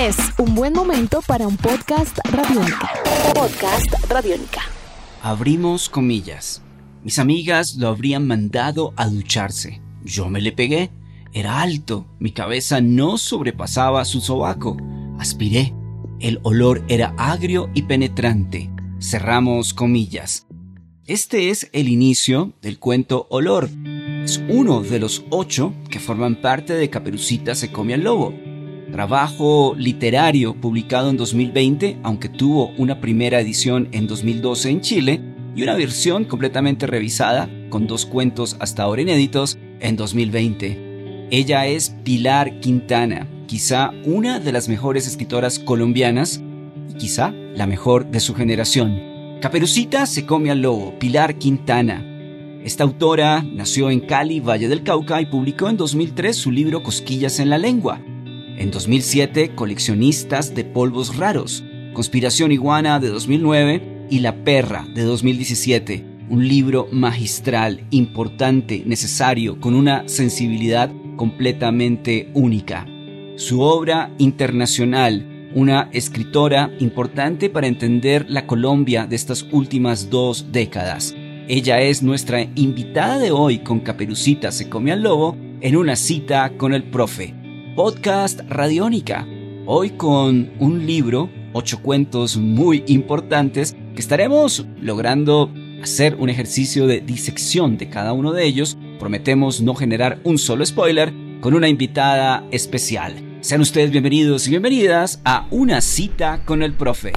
Es un buen momento para un podcast radiónica. Podcast radiónica. Abrimos comillas. Mis amigas lo habrían mandado a ducharse. Yo me le pegué. Era alto. Mi cabeza no sobrepasaba su sobaco. Aspiré. El olor era agrio y penetrante. Cerramos comillas. Este es el inicio del cuento Olor. Es uno de los ocho que forman parte de Caperucita se come al lobo trabajo literario publicado en 2020, aunque tuvo una primera edición en 2012 en Chile y una versión completamente revisada, con dos cuentos hasta ahora inéditos, en 2020. Ella es Pilar Quintana, quizá una de las mejores escritoras colombianas y quizá la mejor de su generación. Caperucita se come al lobo, Pilar Quintana. Esta autora nació en Cali, Valle del Cauca, y publicó en 2003 su libro Cosquillas en la Lengua, en 2007, Coleccionistas de Polvos Raros, Conspiración Iguana de 2009 y La Perra de 2017, un libro magistral, importante, necesario, con una sensibilidad completamente única. Su obra internacional, una escritora importante para entender la Colombia de estas últimas dos décadas. Ella es nuestra invitada de hoy con Caperucita se come al lobo en una cita con el profe podcast Radiónica. Hoy con un libro, ocho cuentos muy importantes que estaremos logrando hacer un ejercicio de disección de cada uno de ellos. Prometemos no generar un solo spoiler con una invitada especial. Sean ustedes bienvenidos y bienvenidas a una cita con el profe.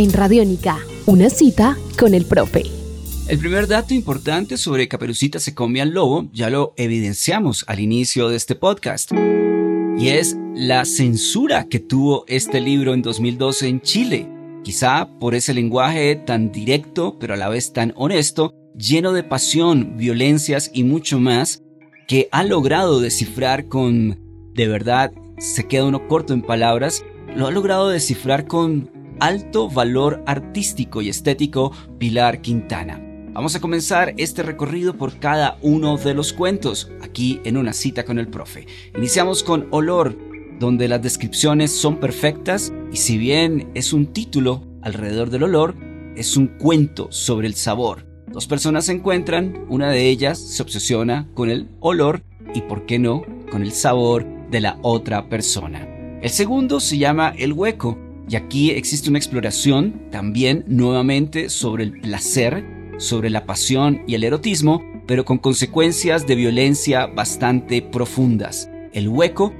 En Radiónica, una cita con el profe. El primer dato importante sobre Caperucita se come al lobo ya lo evidenciamos al inicio de este podcast. Y es la censura que tuvo este libro en 2012 en Chile. Quizá por ese lenguaje tan directo, pero a la vez tan honesto, lleno de pasión, violencias y mucho más, que ha logrado descifrar con, de verdad, se queda uno corto en palabras, lo ha logrado descifrar con alto valor artístico y estético Pilar Quintana. Vamos a comenzar este recorrido por cada uno de los cuentos, aquí en una cita con el profe. Iniciamos con Olor, donde las descripciones son perfectas y si bien es un título alrededor del olor, es un cuento sobre el sabor. Dos personas se encuentran, una de ellas se obsesiona con el olor y, por qué no, con el sabor de la otra persona. El segundo se llama El Hueco, y aquí existe una exploración también nuevamente sobre el placer, sobre la pasión y el erotismo, pero con consecuencias de violencia bastante profundas. El hueco,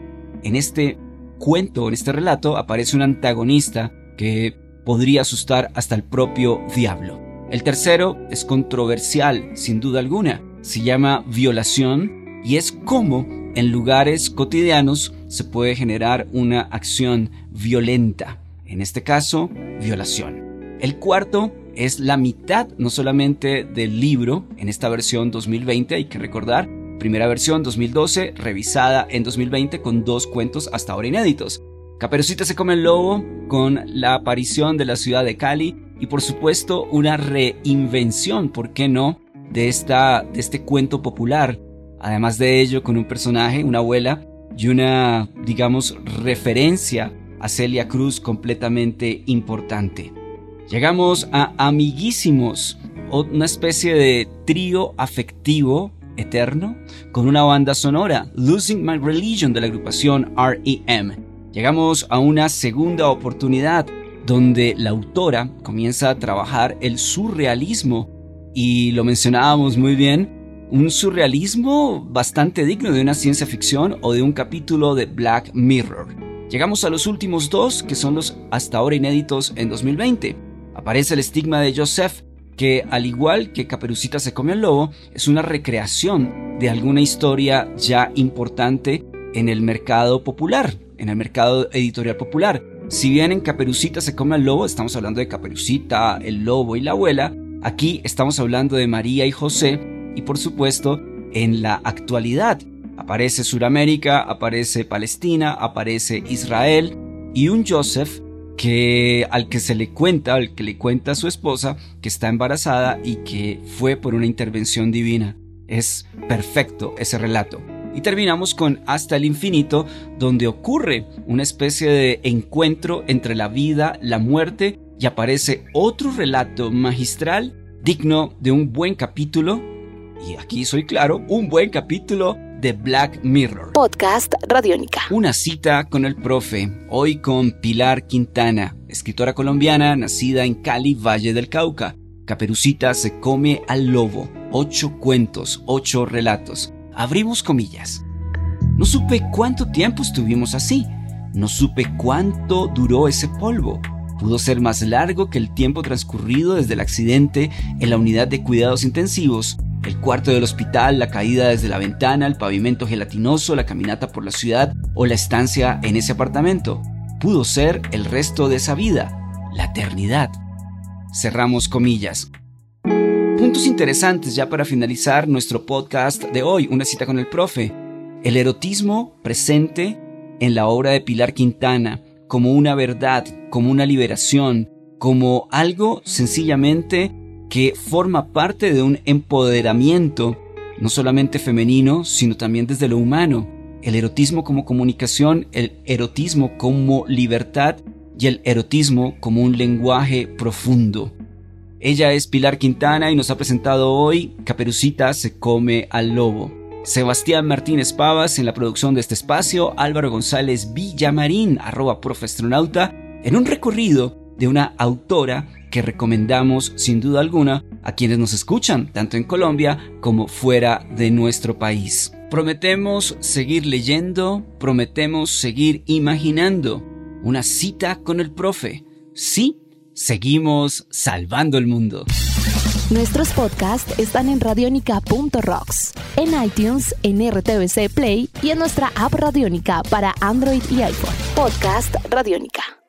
en este cuento, en este relato, aparece un antagonista que podría asustar hasta el propio diablo. El tercero es controversial, sin duda alguna. Se llama violación y es cómo en lugares cotidianos se puede generar una acción violenta en este caso, violación. El cuarto es la mitad no solamente del libro en esta versión 2020, hay que recordar, primera versión 2012, revisada en 2020 con dos cuentos hasta ahora inéditos. Caperucita se come el lobo con la aparición de la ciudad de Cali y por supuesto una reinvención, ¿por qué no?, de, esta, de este cuento popular. Además de ello, con un personaje, una abuela y una, digamos, referencia a Celia Cruz completamente importante. Llegamos a Amiguísimos, una especie de trío afectivo eterno con una banda sonora, Losing My Religion de la agrupación REM. Llegamos a una segunda oportunidad donde la autora comienza a trabajar el surrealismo y lo mencionábamos muy bien, un surrealismo bastante digno de una ciencia ficción o de un capítulo de Black Mirror. Llegamos a los últimos dos, que son los hasta ahora inéditos en 2020. Aparece el estigma de Joseph, que al igual que Caperucita se come al lobo, es una recreación de alguna historia ya importante en el mercado popular, en el mercado editorial popular. Si bien en Caperucita se come al lobo, estamos hablando de Caperucita, el lobo y la abuela, aquí estamos hablando de María y José y por supuesto en la actualidad Aparece Suramérica, aparece Palestina, aparece Israel y un Joseph que al que se le cuenta, al que le cuenta su esposa que está embarazada y que fue por una intervención divina. Es perfecto ese relato. Y terminamos con Hasta el infinito, donde ocurre una especie de encuentro entre la vida, la muerte, y aparece otro relato magistral digno de un buen capítulo, y aquí soy claro, un buen capítulo de Black Mirror. Podcast Radiónica. Una cita con el profe, hoy con Pilar Quintana, escritora colombiana nacida en Cali, Valle del Cauca. Caperucita se come al lobo. Ocho cuentos, ocho relatos. Abrimos comillas. No supe cuánto tiempo estuvimos así. No supe cuánto duró ese polvo. Pudo ser más largo que el tiempo transcurrido desde el accidente en la unidad de cuidados intensivos el cuarto del hospital, la caída desde la ventana, el pavimento gelatinoso, la caminata por la ciudad o la estancia en ese apartamento. Pudo ser el resto de esa vida, la eternidad. Cerramos comillas. Puntos interesantes ya para finalizar nuestro podcast de hoy, una cita con el profe. El erotismo presente en la obra de Pilar Quintana como una verdad, como una liberación, como algo sencillamente que forma parte de un empoderamiento, no solamente femenino, sino también desde lo humano. El erotismo como comunicación, el erotismo como libertad y el erotismo como un lenguaje profundo. Ella es Pilar Quintana y nos ha presentado hoy Caperucita se come al lobo. Sebastián Martínez Pavas en la producción de este espacio, Álvaro González Villamarín, arroba profastronauta, en un recorrido de una autora que recomendamos sin duda alguna a quienes nos escuchan, tanto en Colombia como fuera de nuestro país. Prometemos seguir leyendo, prometemos seguir imaginando una cita con el profe. Sí, seguimos salvando el mundo. Nuestros podcasts están en radionica.rocks, en iTunes, en RTVC Play y en nuestra app Radionica para Android y iPhone. Podcast Radionica.